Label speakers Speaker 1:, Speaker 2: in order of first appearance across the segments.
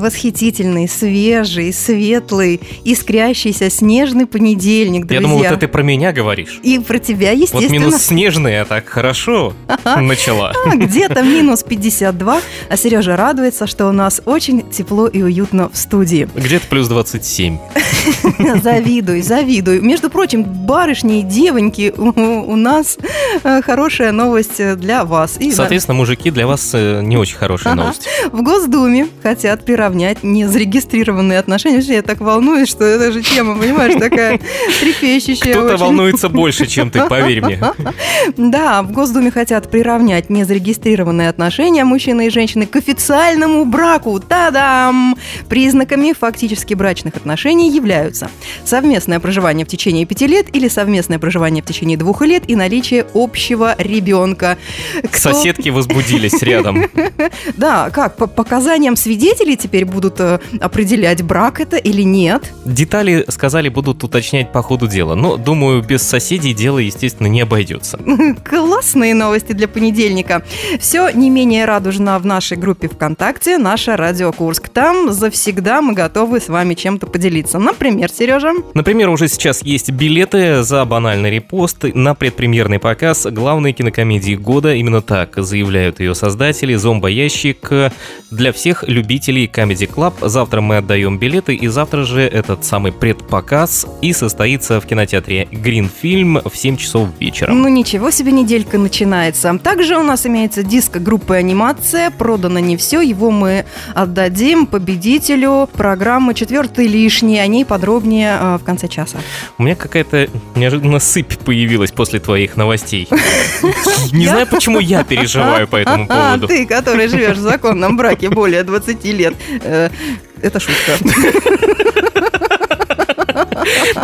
Speaker 1: Восхитительный, свежий, светлый, искрящийся снежный понедельник, друзья.
Speaker 2: Я думал, вот это про меня говоришь.
Speaker 1: И про тебя,
Speaker 2: Вот
Speaker 1: естественно.
Speaker 2: минус снежный, а так хорошо начала.
Speaker 1: А, Где-то минус 52, а Сережа радуется, что у нас очень тепло и уютно в студии.
Speaker 2: Где-то плюс 27.
Speaker 1: Завидуй, завидуй. Между прочим, барышни и девоньки, у, нас э, хорошая новость э, для вас. И
Speaker 2: Соответственно, мужики, для вас э, не очень хорошая новость.
Speaker 1: В Госдуме хотят приравнять незарегистрированные отношения. Вообще, я так волнуюсь, что это же тема, понимаешь, такая трепещущая.
Speaker 2: Кто-то
Speaker 1: очень.
Speaker 2: волнуется больше, чем ты, поверь мне.
Speaker 1: Да, в Госдуме хотят приравнять незарегистрированные отношения мужчины и женщины к официальному браку. Та-дам! Признаками фактически брачных отношений являются совместное проживание в течение пяти лет или совместное проживание в течение двух лет и наличие общего ребенка. Кто-
Speaker 2: Соседки возбудились рядом.
Speaker 1: Да, как, по показаниям свидетелей теперь будут э, определять, брак это или нет.
Speaker 2: Детали, сказали, будут уточнять по ходу дела. Но, думаю, без соседей дело, естественно, не обойдется.
Speaker 1: Классные новости для понедельника. Все не менее радужно в нашей группе ВКонтакте «Наша Радио Курск». Там завсегда мы готовы с вами чем-то поделиться. Например, Сережа?
Speaker 2: Например, уже сейчас есть билеты за банальный репост на предпремьерный показ главной кинокомедии года. Именно так заявляют ее создатели. Зомбоящик для всех любителей Comedy Club. Завтра мы отдаем билеты, и завтра же этот самый предпоказ и состоится в кинотеатре Film в 7 часов вечера.
Speaker 1: Ну ничего себе неделька начинается. Также у нас имеется диск группы «Анимация». Продано не все. Его мы отдадим победителю программы «Четвертый лишний». О ней подробнее э, в конце часа.
Speaker 2: У меня какая-то неожиданно сыпь появилась после твоих новостей. Не знаю, почему я переживаю по этому
Speaker 1: А,
Speaker 2: поводу.
Speaker 1: ты, который живешь в законном браке более 20 лет. Э, Это шутка.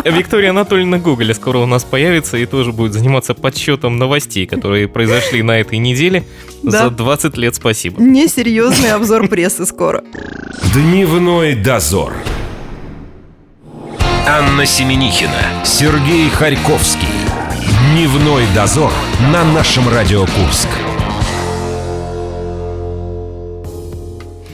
Speaker 2: Виктория Анатольевна Гоголя скоро у нас появится и тоже будет заниматься подсчетом новостей, которые произошли на этой неделе.
Speaker 1: Да.
Speaker 2: За 20 лет спасибо.
Speaker 1: Несерьезный обзор прессы скоро.
Speaker 3: Дневной дозор. Анна Семенихина, Сергей Харьковский. Дневной дозор на нашем Радио Курск.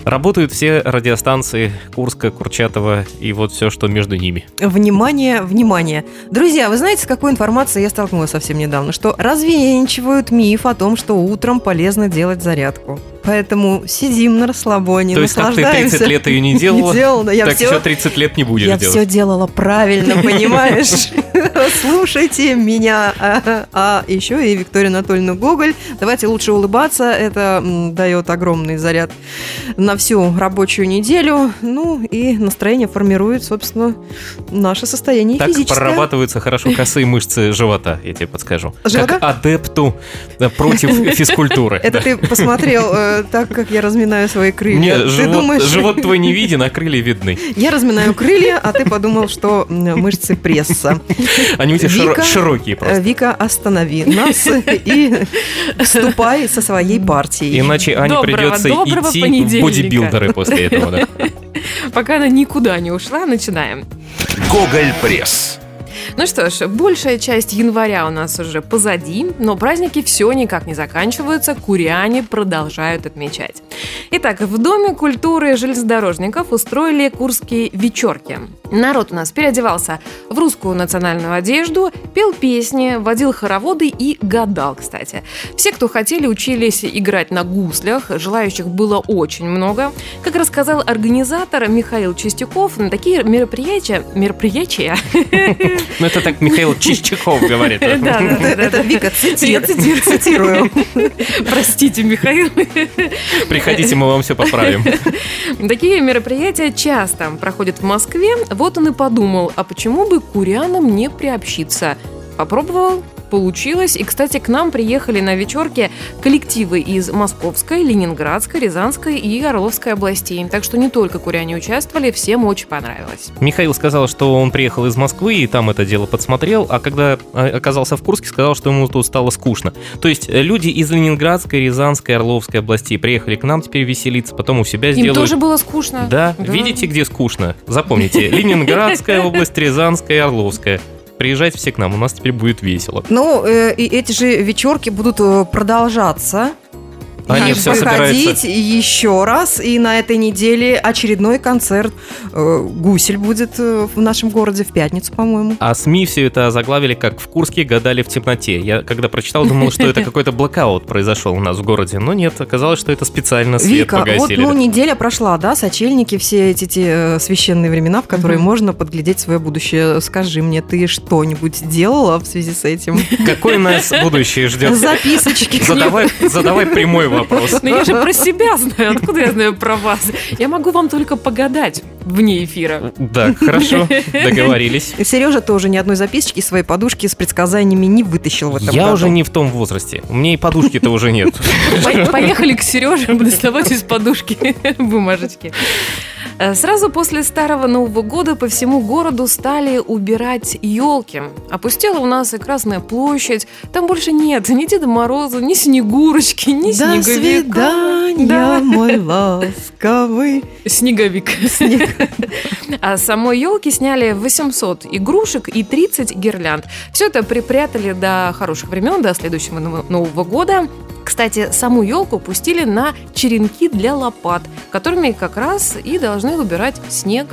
Speaker 2: Работают все радиостанции Курска, Курчатова и вот все, что между ними.
Speaker 1: Внимание, внимание. Друзья, вы знаете, с какой информацией я столкнулась совсем недавно? Что развеянчивают миф о том, что утром полезно делать зарядку. Поэтому сидим на расслабоне,
Speaker 2: То есть, как ты
Speaker 1: наслаждаемся.
Speaker 2: 30 лет ее не делала,
Speaker 1: Не делала, я
Speaker 2: так
Speaker 1: все
Speaker 2: еще 30 лет не будешь
Speaker 1: Я
Speaker 2: делать.
Speaker 1: все делала правильно, понимаешь? Слушайте меня. А, а еще и Виктория Анатольевна Гоголь. Давайте лучше улыбаться. Это дает огромный заряд на всю рабочую неделю. Ну и настроение формирует, собственно, наше состояние
Speaker 2: Так
Speaker 1: физическое.
Speaker 2: прорабатываются хорошо косые мышцы живота, я тебе подскажу.
Speaker 1: Живота?
Speaker 2: Как адепту э, против физкультуры.
Speaker 1: Это ты посмотрел э, так, как я разминаю свои крылья.
Speaker 2: Не,
Speaker 1: ты
Speaker 2: живот,
Speaker 1: думаешь,
Speaker 2: живот твой не виден, а крылья видны.
Speaker 1: я разминаю крылья, а ты подумал, что мышцы пресса.
Speaker 2: Они у тебя
Speaker 1: Вика,
Speaker 2: широкие
Speaker 1: Э,
Speaker 2: просто.
Speaker 1: Вика, останови нас и вступай со своей партией.
Speaker 2: Иначе Ане
Speaker 4: Доброго,
Speaker 2: придется
Speaker 4: доброго
Speaker 2: идти в бодибилдеры после этого. да.
Speaker 4: Пока она никуда не ушла, начинаем.
Speaker 3: Гоголь Пресс.
Speaker 4: Ну что ж, большая часть января у нас уже позади, но праздники все никак не заканчиваются, куряне продолжают отмечать. Итак, в Доме культуры железнодорожников устроили курские вечерки. Народ у нас переодевался в русскую национальную одежду, пел песни, водил хороводы и гадал, кстати. Все, кто хотели, учились играть на гуслях, желающих было очень много. Как рассказал организатор Михаил Чистяков, на такие мероприятия... Мероприятия?
Speaker 2: Ну, это так Михаил Чищаков говорит.
Speaker 4: Да, да, да.
Speaker 1: Вика
Speaker 4: цитирую.
Speaker 1: Цитирую.
Speaker 4: Простите, Михаил.
Speaker 2: Приходите, мы вам все поправим.
Speaker 4: Такие мероприятия часто проходят в Москве. Вот он и подумал, а почему бы курянам не приобщиться? Попробовал, получилось. И, кстати, к нам приехали на вечерке коллективы из Московской, Ленинградской, Рязанской и Орловской областей. Так что не только куряне участвовали, всем очень понравилось.
Speaker 2: Михаил сказал, что он приехал из Москвы и там это дело подсмотрел, а когда э, оказался в Курске, сказал, что ему тут стало скучно. То есть э, люди из Ленинградской, Рязанской, Орловской областей приехали к нам теперь веселиться, потом у себя
Speaker 4: Им
Speaker 2: сделают...
Speaker 4: тоже было скучно.
Speaker 2: Да, видите, где скучно? Запомните, Ленинградская область, Рязанская и Орловская. Приезжайте все к нам, у нас теперь будет весело.
Speaker 1: Ну, э, и эти же вечерки будут э, продолжаться.
Speaker 2: Они все собираются.
Speaker 1: еще раз. И на этой неделе очередной концерт э, «Гусель» будет э, в нашем городе в пятницу, по-моему.
Speaker 2: А СМИ все это заглавили как «В Курске гадали в темноте». Я когда прочитал, думал, что это какой-то блокаут произошел у нас в городе. Но нет, оказалось, что это специально свет
Speaker 1: Вика, вот
Speaker 2: погасили.
Speaker 1: ну, неделя прошла, да, сочельники, все эти те, э, священные времена, в которые
Speaker 4: Мгм.
Speaker 1: можно подглядеть свое будущее. Скажи мне, ты что-нибудь делала в связи с этим?
Speaker 2: Какое нас будущее ждет?
Speaker 1: Записочки.
Speaker 2: Задавай, задавай прямой вопрос.
Speaker 4: Но я же про себя знаю, откуда я знаю про вас? Я могу вам только погадать вне эфира.
Speaker 2: Да, хорошо, договорились.
Speaker 1: Сережа тоже ни одной записочки своей подушки с предсказаниями не вытащил в этом
Speaker 2: Я
Speaker 1: году.
Speaker 2: уже не в том возрасте. У меня и подушки-то уже нет.
Speaker 4: По- Поехали к Сереже доставать из подушки бумажечки. Э, Сразу после Старого Нового года по всему городу стали убирать елки. Опустела у нас и Красная площадь. Там больше нет ни Деда Мороза, ни Снегурочки, ни
Speaker 1: До
Speaker 4: Снеговика.
Speaker 1: свидания,
Speaker 4: Да.
Speaker 1: мой ласковый.
Speaker 4: Снеговик. А с самой елки сняли 800 игрушек и 30 гирлянд. Все это припрятали до хороших времен, до следующего Нового- года. Кстати, саму елку пустили на черенки для лопат, которыми как раз и должны убирать снег.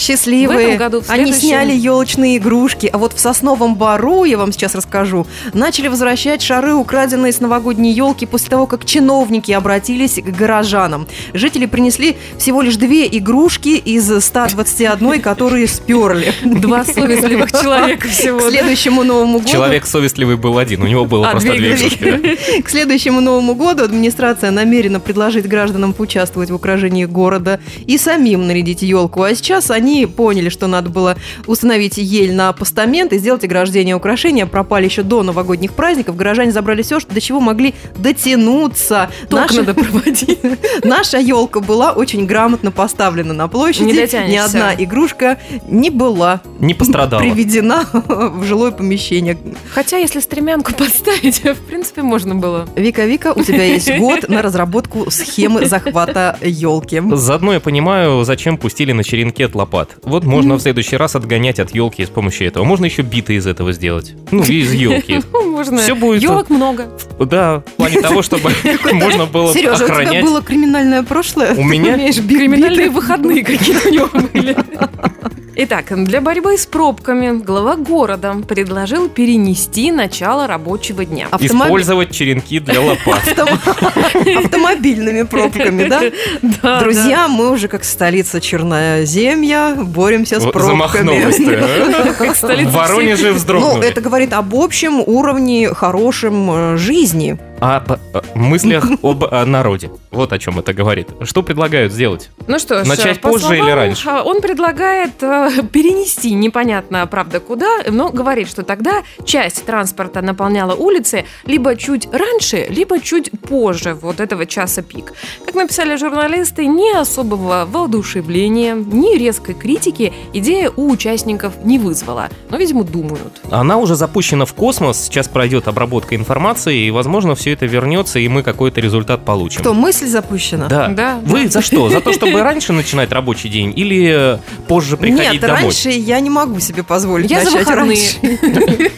Speaker 4: В
Speaker 1: Счастливые.
Speaker 4: этом году, в
Speaker 1: Они сняли елочные игрушки, а вот в Сосновом Бару, я вам сейчас расскажу, начали возвращать шары, украденные с новогодней елки после того, как чиновники обратились к горожанам. Жители принесли всего лишь две игрушки из 121, которые сперли.
Speaker 4: Два совестливых человека всего.
Speaker 1: К следующему Новому году...
Speaker 2: Человек совестливый был один, у него было
Speaker 4: А,
Speaker 2: просто
Speaker 4: две игрушки.
Speaker 1: К следующему Новому году администрация намерена предложить гражданам поучаствовать в украшении города и самим нарядить елку. А сейчас они поняли, что надо было установить ель на постамент и сделать ограждение украшения. Пропали еще до новогодних праздников. Горожане забрали все, что до чего могли дотянуться.
Speaker 4: Ток
Speaker 1: Наша-
Speaker 4: надо проводить.
Speaker 1: Наша елка была очень грамотно поставлена на площади.
Speaker 4: Не
Speaker 1: Ни одна игрушка не была
Speaker 2: Не пострадала.
Speaker 1: приведена в жилое помещение.
Speaker 4: Хотя, если стремянку поставить, в принципе, можно было.
Speaker 1: Вика, Вика, у тебя есть год на разработку схемы захвата елки.
Speaker 2: Заодно я понимаю, зачем пустили на черенки от лопат. Вот можно в следующий раз отгонять от елки с помощью этого. Можно еще биты из этого сделать. Ну, из елки.
Speaker 4: Ну, можно.
Speaker 2: Всё будет-
Speaker 4: Елок много.
Speaker 2: Да, в плане того, чтобы можно было
Speaker 1: Сережа, у тебя
Speaker 2: охранять.
Speaker 1: было криминальное прошлое?
Speaker 2: У меня?
Speaker 4: Криминальные
Speaker 1: биты?
Speaker 4: выходные какие-то у него были. Итак, для борьбы с пробками глава города предложил перенести начало рабочего дня.
Speaker 1: Автомобиль-
Speaker 2: Использовать черенки для лопат.
Speaker 1: автом- Автомобильными пробками, да?
Speaker 4: Да,
Speaker 1: Друзья, мы уже как столица Черноземья боремся с пробками.
Speaker 2: А? В Воронеже
Speaker 1: Ну,
Speaker 2: вздрогнули.
Speaker 1: это говорит об общем уровне хорошем э, жизни.
Speaker 2: О п- о мыслях об о народе. Вот о чем это говорит. Что предлагают сделать?
Speaker 4: Ну что ж,
Speaker 2: Начать
Speaker 4: по
Speaker 2: позже
Speaker 4: словам,
Speaker 2: или раньше?
Speaker 4: а, Он предлагает э, перенести непонятно, правда, куда, но говорит, что тогда часть транспорта наполняла улицы либо чуть раньше, либо чуть позже вот этого часа пик. Как написали журналисты, ни особого воодушевления, ни резкой критики идея у участников не вызвала. Но, видимо, думают.
Speaker 2: Она уже запущена в космос, сейчас пройдет обработка информации, и, возможно, все это вернется, и мы какой-то результат получим.
Speaker 1: Что, мысль запущена?
Speaker 2: Да.
Speaker 4: Да.
Speaker 2: Вы за что? За то, чтобы раньше начинать рабочий день или э, позже приходить
Speaker 1: Нет,
Speaker 2: домой?
Speaker 1: раньше я не могу себе позволить
Speaker 4: Я за
Speaker 1: начать
Speaker 4: выходные.
Speaker 1: раньше.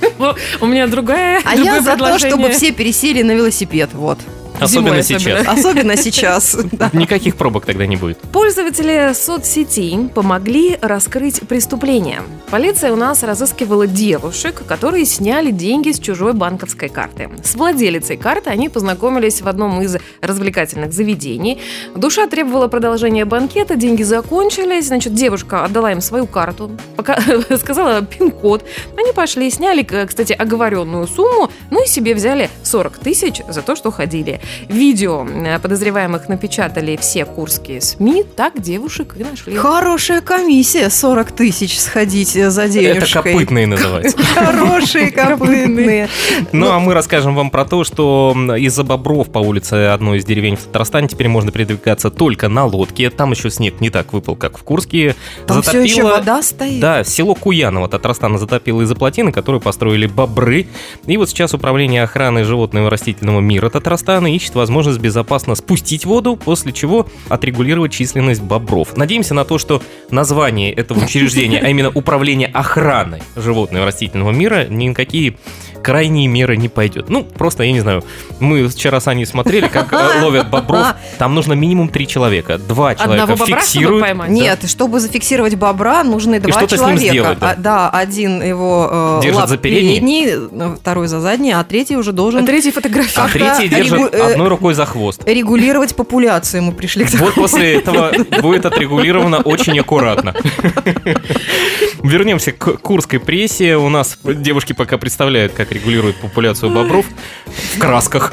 Speaker 4: У меня другая
Speaker 1: А я за то, чтобы все пересели на велосипед, вот.
Speaker 2: Особенно
Speaker 4: Зимой
Speaker 2: сейчас.
Speaker 4: особенно.
Speaker 1: Сейчас.
Speaker 2: Никаких пробок тогда не будет.
Speaker 4: Пользователи соцсетей помогли раскрыть преступление. Полиция у нас разыскивала девушек, которые сняли деньги с чужой банковской карты. С владелицей карты они познакомились в одном из развлекательных заведений. Душа требовала продолжения банкета, деньги закончились, значит, девушка отдала им свою карту, пока сказала пин-код. Они пошли, сняли, к- кстати, оговоренную сумму, ну и себе взяли 40 тысяч за то, что ходили. Видео э, подозреваемых напечатали все курские СМИ, так девушек и нашли.
Speaker 1: Хорошая комиссия, 40 тысяч сходить за
Speaker 2: Это
Speaker 1: денежкой.
Speaker 2: копытные называется.
Speaker 1: Хорошие копытные.
Speaker 2: Ну, а мы расскажем вам про то, что из-за бобров по улице одной из деревень в Татарстане теперь можно передвигаться только на лодке. Там еще снег не так выпал, как в Курске.
Speaker 1: Там все еще
Speaker 2: Затопило-
Speaker 1: вода стоит.
Speaker 2: Да, село Куяново Татарстана затопило из-за плотины, которую построили бобры. И вот сейчас Управление охраны животного и растительного мира Татарстана ищет возможность безопасно спустить воду, после чего отрегулировать численность бобров. Надеемся на то, что название этого учреждения, а именно Управление охраны животного и растительного мира, ни на какие крайние меры не пойдет. Ну, просто, я не знаю, мы вчера с Аней смотрели, как э, ловят бобров. Там нужно минимум три человека. Два человека
Speaker 4: Одного бобра, чтобы
Speaker 2: фиксируют.
Speaker 4: поймать?
Speaker 1: Нет, чтобы зафиксировать бобра, нужны два
Speaker 2: что-то с ним
Speaker 1: человека.
Speaker 2: сделать, да.
Speaker 1: А, да, один его э,
Speaker 2: Держит
Speaker 1: лап
Speaker 2: за передний.
Speaker 1: э, второй за задний, а третий уже должен
Speaker 4: А третий фотографии.
Speaker 2: А третий держит
Speaker 1: регу- э,
Speaker 2: одной рукой за хвост.
Speaker 1: регулировать популяцию. Мы пришли к
Speaker 2: Вот после этого будет отрегулировано очень аккуратно. Вернемся к курской прессе. У нас девушки пока представляют, как регулируют популяцию бобров в красках.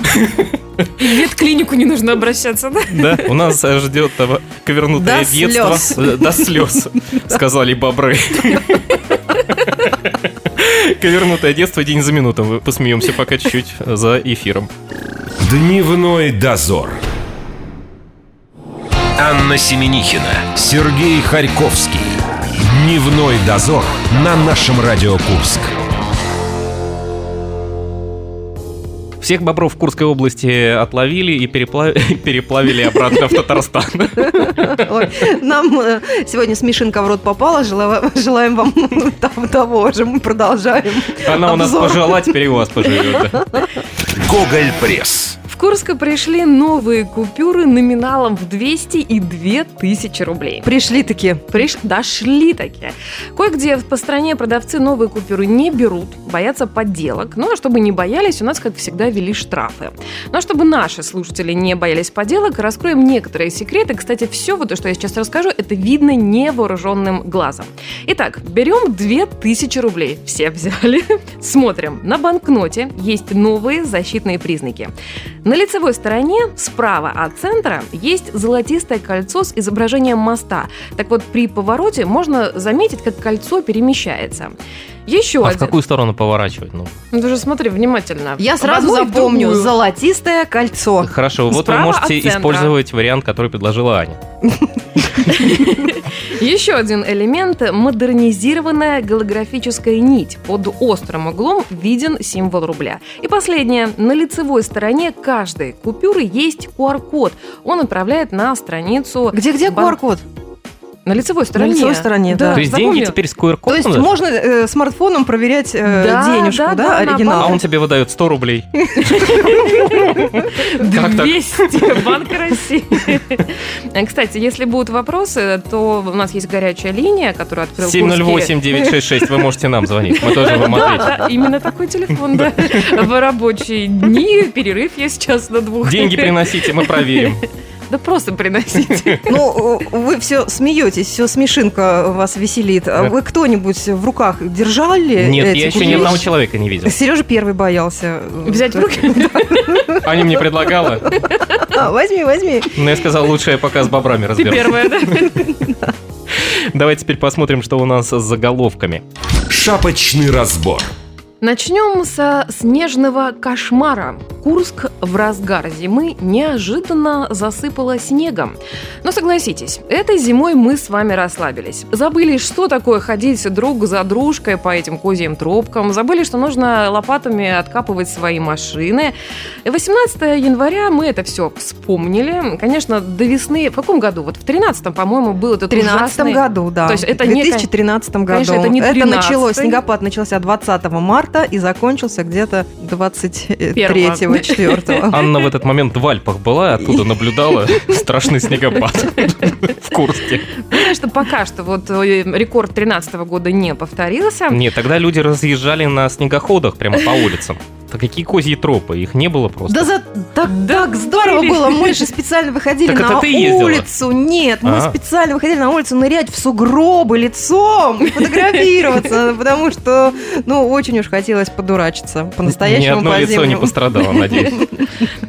Speaker 4: И в ветклинику не нужно обращаться, да?
Speaker 2: Да, у нас ждет того ковернутое
Speaker 1: До
Speaker 2: детство.
Speaker 1: слез.
Speaker 2: До слез, сказали бобры. Ковернутое детство день за минутом. Мы Посмеемся пока чуть-чуть за эфиром.
Speaker 3: Дневной дозор. Анна Семенихина, Сергей Харьковский. Дневной дозор на нашем Радио Курск.
Speaker 2: Всех бобров в Курской области отловили и перепла- переплавили обратно в Татарстан.
Speaker 1: Ой, Нам э, сегодня смешинка в рот попала. Желаем вам того- же. Мы продолжаем.
Speaker 2: Она у нас пожила, теперь и у вас поживет.
Speaker 3: Гоголь Пресс.
Speaker 4: В Курск пришли новые купюры номиналом в 200 и 2000 рублей.
Speaker 1: Пришли таки.
Speaker 4: Приш... Дошли такие. Кое-где по стране продавцы новые купюры не берут, боятся подделок. Ну, а чтобы не боялись, у нас, как всегда, ввели штрафы. Ну, а чтобы наши слушатели не боялись подделок, раскроем некоторые секреты. Кстати, все вот то, что я сейчас расскажу, это видно невооруженным глазом. Итак, берем 2000 рублей. Все взяли. Смотрим. На банкноте есть новые защитные признаки. На лицевой стороне, справа от центра, есть золотистое кольцо с изображением моста. Так вот, при повороте можно заметить, как кольцо перемещается. Еще
Speaker 2: А в
Speaker 4: один.
Speaker 2: какую сторону поворачивать? Ну,
Speaker 4: Ну, ты же смотри внимательно.
Speaker 1: Я
Speaker 4: В
Speaker 1: сразу
Speaker 4: в
Speaker 1: запомню. Золотистое кольцо.
Speaker 2: хорошо, вот вы
Speaker 4: Справа
Speaker 2: можете
Speaker 4: от центра.
Speaker 2: использовать вариант, который предложила Аня.
Speaker 4: Еще один элемент – модернизированная голографическая нить. Под острым углом виден символ рубля. И последнее. На лицевой стороне каждой купюры есть QR-код. Он отправляет на страницу...
Speaker 1: Где-где
Speaker 4: бан-
Speaker 1: QR-код?
Speaker 4: На лицевой стороне.
Speaker 1: лицевой стороне, да.
Speaker 2: То есть деньги
Speaker 4: запомнил?
Speaker 2: теперь с
Speaker 1: То
Speaker 2: QR-кодом?
Speaker 1: есть
Speaker 2: даже?
Speaker 1: можно э, смартфоном проверять э,
Speaker 4: Да,
Speaker 1: денежку,
Speaker 4: да,
Speaker 1: да,
Speaker 4: да, на
Speaker 1: оригинал?
Speaker 2: А он тебе выдает 100 рублей. Как так?
Speaker 4: 200, Банк России. Э, Кстати, если будут вопросы, то у нас есть горячая линия, которую открыл Курский.
Speaker 2: 708-966, вы можете нам звонить. Мы тоже вам
Speaker 4: Да,
Speaker 2: ответим.
Speaker 4: да, именно такой телефон, да. В рабочие дни, перерыв я сейчас на двух.
Speaker 2: Деньги приносите, мы проверим.
Speaker 4: Да просто приносите.
Speaker 1: Ну, вы все смеетесь, все смешинка вас веселит. А. Вы кто-нибудь в руках держали
Speaker 2: Нет, я еще ни одного человека не видел.
Speaker 1: Сережа первый боялся.
Speaker 4: Взять в руки?
Speaker 2: Аня мне предлагала,
Speaker 1: А, возьми, возьми.
Speaker 2: но я сказал, лучше я пока с бобрами
Speaker 4: Ты
Speaker 2: разберусь.
Speaker 4: первая, да?
Speaker 2: Давайте теперь посмотрим, что у нас с заголовками.
Speaker 3: Шапочный разбор.
Speaker 4: Начнем со снежного кошмара. Курск в разгар зимы неожиданно засыпало снегом. Но согласитесь, этой зимой мы с вами расслабились. Забыли, что такое ходить друг за дружкой по этим козьим тропкам. Забыли, что нужно лопатами откапывать свои машины. 18 января мы это все вспомнили. Конечно, до весны... В каком году? Вот в 13 по-моему, был этот
Speaker 1: В 2013
Speaker 4: ужасный...
Speaker 1: году, да.
Speaker 4: То есть это
Speaker 1: в
Speaker 4: не-
Speaker 1: 2013 году.
Speaker 4: Конечно, это не 13-й.
Speaker 1: началось, снегопад начался 20 марта и закончился где-то 23
Speaker 4: Первого.
Speaker 1: 4
Speaker 2: Анна в этот момент в Альпах была, оттуда наблюдала страшный снегопад в Курске.
Speaker 4: Понимаешь, что пока что вот э, рекорд 13 года не повторился.
Speaker 2: Нет, тогда люди разъезжали на снегоходах прямо по улицам. Да какие козьи тропы? Их не было просто.
Speaker 1: Да за так,
Speaker 4: Да
Speaker 1: так здорово
Speaker 4: были.
Speaker 1: было. Мы же специально выходили
Speaker 2: Так это
Speaker 1: на улицу. Нет, мы
Speaker 2: А.
Speaker 1: специально выходили на улицу нырять в сугробы лицом и фотографироваться, потому что, ну, очень уж хотелось подурачиться
Speaker 2: Ни
Speaker 1: по-настоящему
Speaker 2: одно лицо не пострадало, надеюсь.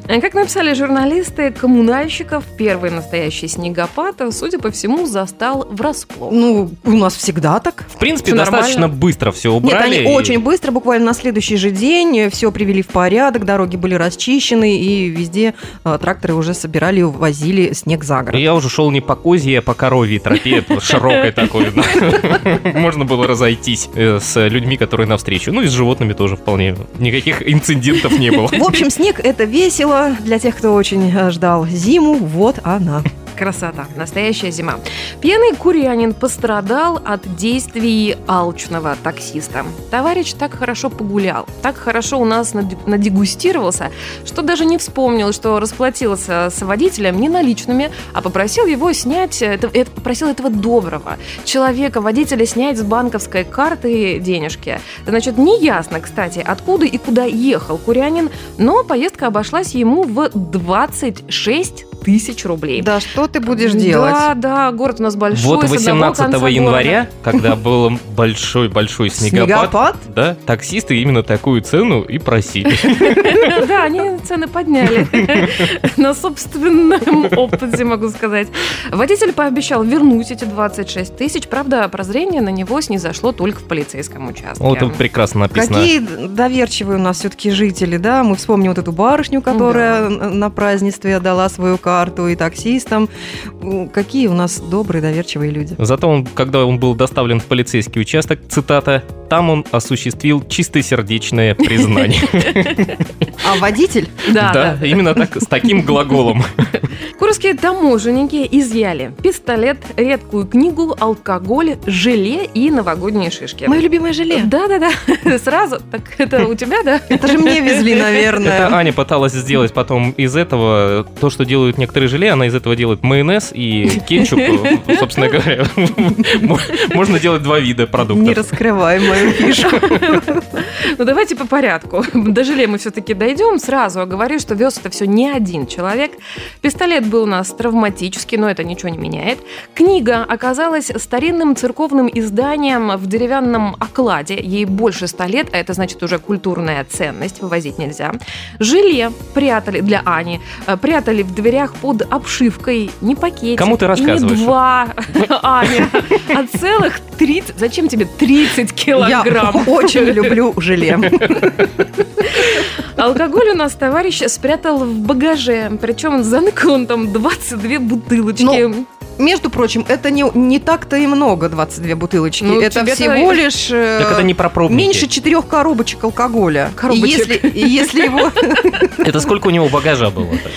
Speaker 4: А Как написали журналисты, коммунальщиков первый настоящий снегопад, судя по всему, застал врасплох.
Speaker 1: Ну, у нас всегда так.
Speaker 2: В принципе, достаточно быстро все
Speaker 1: Нет,
Speaker 2: убрали.
Speaker 1: они
Speaker 2: и-
Speaker 1: очень быстро, буквально на следующий же день все привели в порядок, дороги были расчищены, и везде э, тракторы уже собирали и увозили снег за город.
Speaker 2: Я уже шел не по козьей, а по коровьей тропе, широкой такой. Можно было разойтись э, с людьми, которые навстречу. Ну и с животными тоже вполне. Никаких инцидентов не было.
Speaker 1: В общем, снег это весело для тех, кто очень э, ждал зиму. Вот она.
Speaker 4: Красота, настоящая зима. Пьяный курянин пострадал от действий алчного таксиста. Товарищ так хорошо погулял, так хорошо у нас наде- надегустировался, что даже не вспомнил, что расплатился с водителем не наличными, а попросил его снять, это, это- попросил этого доброго человека, водителя, снять с банковской карты денежки. Значит, неясно, кстати, откуда и куда ехал курянин, но поездка обошлась ему в 26 тысяч рублей.
Speaker 1: Да что ты будешь делать?
Speaker 4: Да, да, город у нас большой.
Speaker 2: Вот
Speaker 4: с одного
Speaker 2: 18
Speaker 4: конца
Speaker 2: января, когда был большой-большой снегопад,
Speaker 1: Снегопад?
Speaker 2: да, таксисты именно такую цену и просили.
Speaker 4: города. Да, они цены подняли. На собственном опыте, могу сказать. Водитель пообещал вернуть эти 26 тысяч. Правда, прозрение на него снизошло только в полицейском участке.
Speaker 2: Вот тут прекрасно написано.
Speaker 1: Какие доверчивые у нас все-таки жители, да? Мы вспомним вот эту барышню, которая на празднестве отдала свою карту и таксистам. Какие у нас добрые, доверчивые люди.
Speaker 2: Зато он, когда он был доставлен в полицейский участок, цитата, там он осуществил чистосердечное признание.
Speaker 1: А водитель?
Speaker 4: Да, да.
Speaker 2: Да, именно так, с таким глаголом.
Speaker 4: Курские таможенники изъяли пистолет, редкую книгу, алкоголь, желе и новогодние шишки.
Speaker 1: Мое любимое желе.
Speaker 4: Да-да-да, сразу. Так это у тебя, да?
Speaker 1: Это же мне везли,
Speaker 2: Это
Speaker 1: наверное.
Speaker 2: Аня пыталась сделать потом из этого то, что делают некоторые желе, она из этого делает майонез и кетчуп, собственно говоря. Можно делать два вида
Speaker 1: Не
Speaker 2: продуктов.
Speaker 1: раскрывай мою фишку.
Speaker 4: Ну давайте по порядку. До желе мы все-таки дойдем. Сразу говорю, что вез это все не один человек. Пистолет был у нас травматический, но это ничего не меняет. Книга оказалась старинным церковным изданием в деревянном окладе. Ей больше ста лет, а это значит уже культурная ценность, вывозить нельзя. Желе прятали для Ани, э, прятали в дверях под обшивкой. Не пакетик.
Speaker 2: Кому ты рассказываешь?
Speaker 4: не два, Аня, а целых 30... Зачем тебе 30
Speaker 1: Я
Speaker 4: килограмм?
Speaker 1: очень люблю желе.
Speaker 4: Алкоголь у нас товарищ спрятал в багаже, причем заныкал он там 22 бутылочки.
Speaker 1: Ну, Между прочим, это не, не так-то и много, 22 бутылочки.
Speaker 4: Ну,
Speaker 1: это всего лишь... э,
Speaker 2: Так это не про пробники.
Speaker 1: Меньше четырех коробочек алкоголя.
Speaker 4: Коробочек.
Speaker 1: И если, если его...
Speaker 2: Это сколько у него багажа было-то?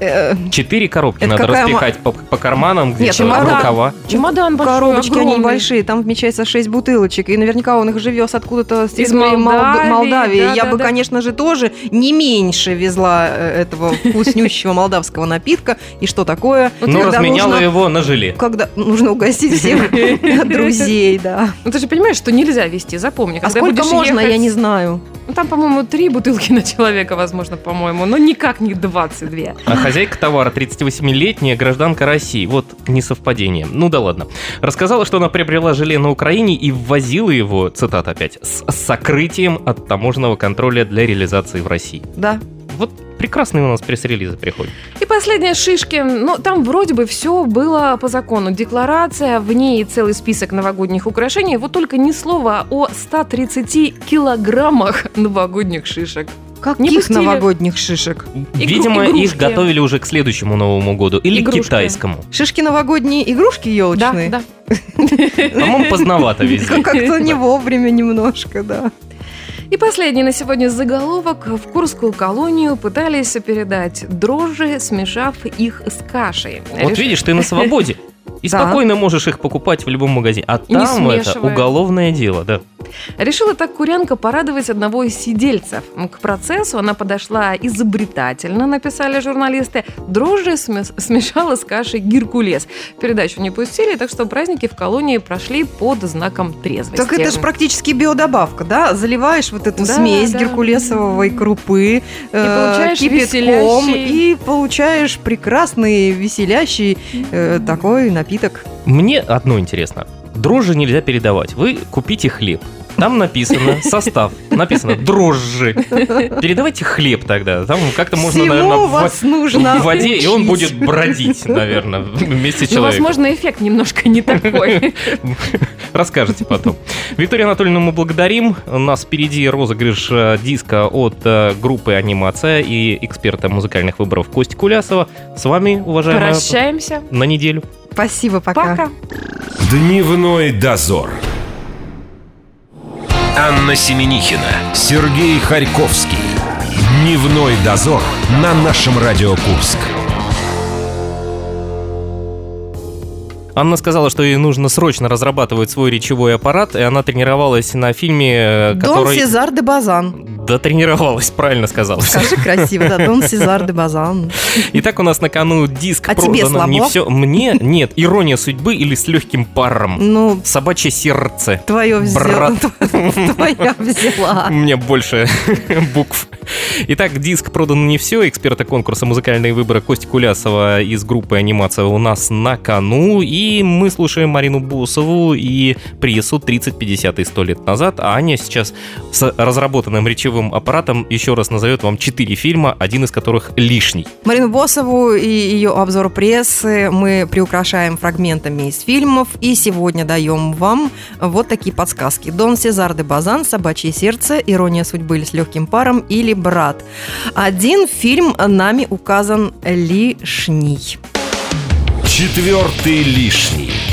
Speaker 1: Э,
Speaker 2: Четыре коробки
Speaker 1: Это
Speaker 2: надо
Speaker 1: какая ма-
Speaker 2: распихать по, по карманам, где-то
Speaker 1: чемодан.
Speaker 2: рукава.
Speaker 4: Чемодан большой,
Speaker 1: Коробочки, они
Speaker 4: огромный.
Speaker 1: небольшие, там вмещается 6 бутылочек, и наверняка он их же вез откуда-то с
Speaker 4: Из
Speaker 1: территории Молд-
Speaker 4: Молдавии,
Speaker 1: Молдавии. Я
Speaker 4: да-да-да.
Speaker 1: бы, конечно же, тоже не меньше везла э, этого вкуснющего молдавского напитка. И что такое?
Speaker 2: Но
Speaker 1: Когда
Speaker 2: разменяла его на желе.
Speaker 1: Когда нужно угостить всех друзей, да.
Speaker 4: Ну ты же понимаешь, что нельзя вести, запомни.
Speaker 1: А сколько можно, я не знаю.
Speaker 4: Ну, там, по-моему, три бутылки на человека, возможно, по-моему, но никак не 22.
Speaker 2: А хозяйка товара 38-летняя гражданка России. Вот несовпадение. Ну да ладно. Рассказала, что она приобрела желе на Украине и ввозила его, цитата опять, с сокрытием от таможенного контроля для реализации в России.
Speaker 1: Да.
Speaker 2: Вот прекрасные у нас пресс-релизы приходят.
Speaker 4: И последние шишки. Ну, там вроде бы все было по закону. Декларация, в ней целый список новогодних украшений. Вот только ни слова о 130 килограммах новогодних шишек.
Speaker 1: Каких
Speaker 4: пустили.
Speaker 1: новогодних шишек?
Speaker 2: Видимо, их
Speaker 4: игрушки.
Speaker 2: готовили уже к следующему Новому году или
Speaker 4: Игрушки.
Speaker 2: к китайскому.
Speaker 1: Шишки новогодние игрушки
Speaker 4: Да,
Speaker 1: елочные?
Speaker 4: да.
Speaker 2: По-моему, поздновато везде.
Speaker 1: Как-то не вовремя немножко, да.
Speaker 4: И последний на сегодня заголовок. В Курскую колонию пытались передать дрожжи, смешав их с кашей.
Speaker 2: Вот
Speaker 4: Реш-
Speaker 2: видишь, ты на свободе. И
Speaker 1: Да.
Speaker 2: спокойно можешь их покупать в любом магазине. А
Speaker 4: И не
Speaker 2: там это уголовное дело, да.
Speaker 4: Решила так курянка порадовать одного из сидельцев. К процессу она подошла изобретательно, написали журналисты. Дрожжи сме- смешала с кашей геркулес. Передачу не пустили, так что праздники в колонии прошли под знаком трезвости.
Speaker 1: Так это же практически биодобавка, да? Заливаешь вот эту
Speaker 4: Да,
Speaker 1: смесь
Speaker 4: да.
Speaker 1: геркулесовой крупы э,
Speaker 4: получаешь
Speaker 1: кипятком,
Speaker 4: веселящий.
Speaker 1: и получаешь прекрасный, веселящий э, такой напиток.
Speaker 2: Мне одно интересно. Дрожжи нельзя передавать. Вы купите хлеб. Там написано состав, написано дрожжи. Передавайте хлеб тогда. Там как-то можно,
Speaker 1: Всему
Speaker 2: наверное, в,
Speaker 1: вас нужно
Speaker 2: в воде, и он
Speaker 1: учить.
Speaker 2: будет бродить, наверное, вместе с
Speaker 4: Ну,
Speaker 2: человеком.
Speaker 4: возможно, эффект немножко не такой.
Speaker 2: Расскажете потом. Виктория Анатольевна, мы благодарим. У нас впереди розыгрыш э, диска от э, группы «Анимация» и эксперта музыкальных выборов Кости Кулясова. С вами, уважаемая,
Speaker 4: Прощаемся.
Speaker 2: на неделю.
Speaker 1: Спасибо, пока.
Speaker 4: Пока.
Speaker 3: Дневной дозор. Анна Семенихина, Сергей Харьковский. Дневной дозор на нашем Радио Курск.
Speaker 2: Анна сказала, что ей нужно срочно разрабатывать свой речевой аппарат, и она тренировалась на фильме, э,
Speaker 1: Дон
Speaker 2: который...
Speaker 1: Сезар де Базан.
Speaker 2: Да, тренировалась, правильно сказала.
Speaker 1: Скажи красиво, да, Дон Сезар де Базан.
Speaker 2: Итак, у нас на кону диск
Speaker 1: А тебе
Speaker 2: продано не
Speaker 1: слабо?
Speaker 2: все. Мне нет. Ирония судьбы или с легким паром.
Speaker 1: Ну,
Speaker 2: Собачье сердце.
Speaker 1: твое взяла. Твоя взяла.
Speaker 2: У меня больше букв. Итак, диск продан не все. Эксперта конкурса «Музыкальные выборы» Кости Кулясова из группы «Анимация» у нас на кону. И мы слушаем Марину Бусову и прессу 30, 50 и 100 лет назад. А Аня сейчас с разработанным речевым аппаратом еще раз назовет вам 4 фильма, один из которых лишний.
Speaker 1: Марину Босову и ее обзор прессы мы приукрашаем фрагментами из фильмов. И сегодня даем вам вот такие подсказки. Дон Сезар де Базан, Собачье сердце, Ирония судьбы или с легким паром или Брат. Один фильм нами указан лишний.
Speaker 3: Четвертый лишний.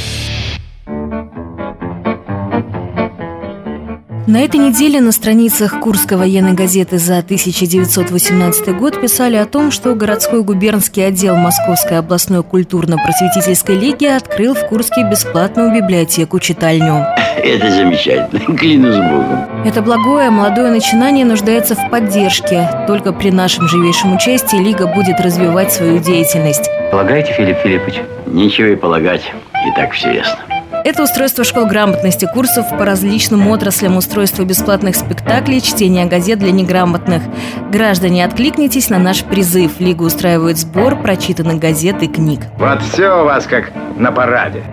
Speaker 5: На этой неделе на страницах Курской военной газеты за 1918 год писали о том, что городской губернский отдел Московской областной культурно-просветительской лиги открыл в Курске бесплатную библиотеку-читальню.
Speaker 6: Это замечательно, клянусь Богом.
Speaker 5: Это благое молодое начинание нуждается в поддержке. Только при нашем живейшем участии Лига будет развивать свою деятельность.
Speaker 6: Полагаете, Филипп Филиппович? Ничего и полагать, и так все ясно.
Speaker 5: Это устройство школ грамотности, курсов по различным отраслям, устройство бесплатных спектаклей, чтение газет для неграмотных. Граждане, откликнитесь на наш призыв. Лига устраивает сбор прочитанных газет и книг.
Speaker 7: Вот все у вас как на параде.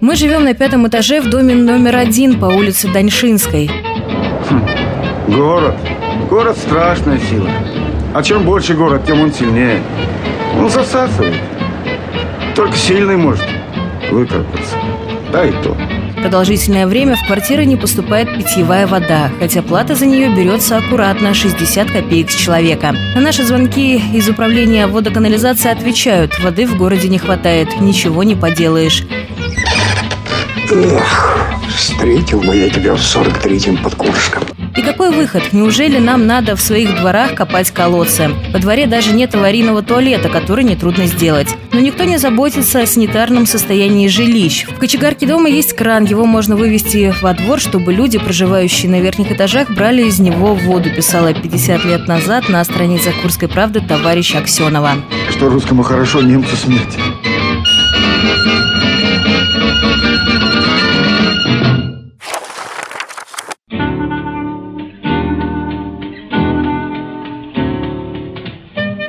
Speaker 5: Мы живем на пятом этаже в доме номер один по улице Даньшинской.
Speaker 7: Город. Город страшная сила. А чем больше город, тем он сильнее. Он засасывает. Только сильный может выкарабкаться. Да и то.
Speaker 5: Продолжительное время в квартиры не поступает питьевая вода, хотя плата за нее берется аккуратно – 60 копеек с человека. На наши звонки из управления водоканализации отвечают – воды в городе не хватает, ничего не поделаешь.
Speaker 8: Эх, встретил бы я тебя в 43-м под Курском.
Speaker 5: И какой выход? Неужели нам надо в своих дворах копать колодцы? Во дворе даже нет аварийного туалета, который нетрудно сделать. Но никто не заботится о санитарном состоянии жилищ. В кочегарке дома есть кран, его можно вывести во двор, чтобы люди, проживающие на верхних этажах, брали из него воду, писала 50 лет назад на страницах Курской правды товарищ Аксенова.
Speaker 7: Что русскому хорошо, немцу смерть.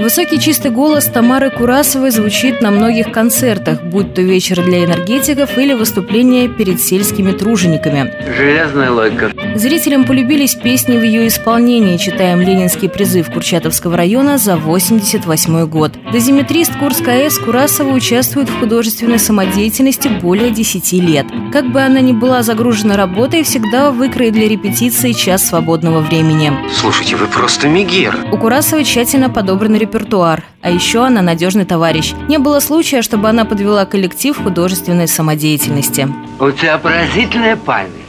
Speaker 5: Высокий чистый голос Тамары Курасовой звучит на многих концертах, будь то вечер для энергетиков или выступление перед сельскими тружениками.
Speaker 6: Железная логика.
Speaker 5: Зрителям полюбились песни в ее исполнении, читаем ленинский призыв Курчатовского района за 88 год. Дозиметрист Курской АЭС Курасова участвует в художественной самодеятельности более 10 лет. Как бы она ни была загружена работой, всегда выкроет для репетиции час свободного времени.
Speaker 8: Слушайте, вы просто мигер.
Speaker 5: У Курасовой тщательно подобран репертуар, а еще она надежный товарищ. Не было случая, чтобы она подвела коллектив художественной самодеятельности.
Speaker 6: У тебя поразительная память.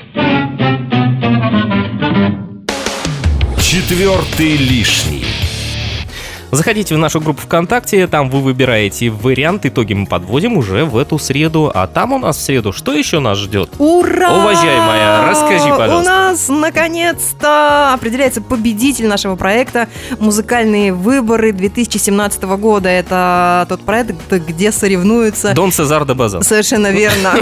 Speaker 3: Четвертый лишний.
Speaker 2: Заходите в нашу группу ВКонтакте, там вы выбираете вариант, итоги мы подводим уже в эту среду. А там у нас в среду что еще нас ждет?
Speaker 1: Ура!
Speaker 2: Уважаемая, расскажи, пожалуйста.
Speaker 1: У нас наконец-то определяется победитель нашего проекта «Музыкальные выборы 2017 года». Это тот проект, где соревнуются...
Speaker 2: Дон Цезар де Базан.
Speaker 1: Совершенно верно.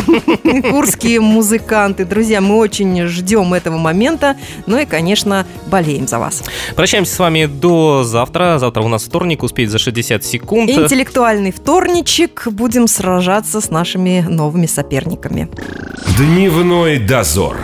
Speaker 1: Курские музыканты. Друзья, мы очень ждем этого момента. Ну и, конечно, болеем за вас.
Speaker 2: Прощаемся с вами до завтра. Завтра у нас вторник, успеть за 60 секунд.
Speaker 1: Интеллектуальный вторничек. Будем сражаться с нашими новыми соперниками.
Speaker 3: Дневной дозор.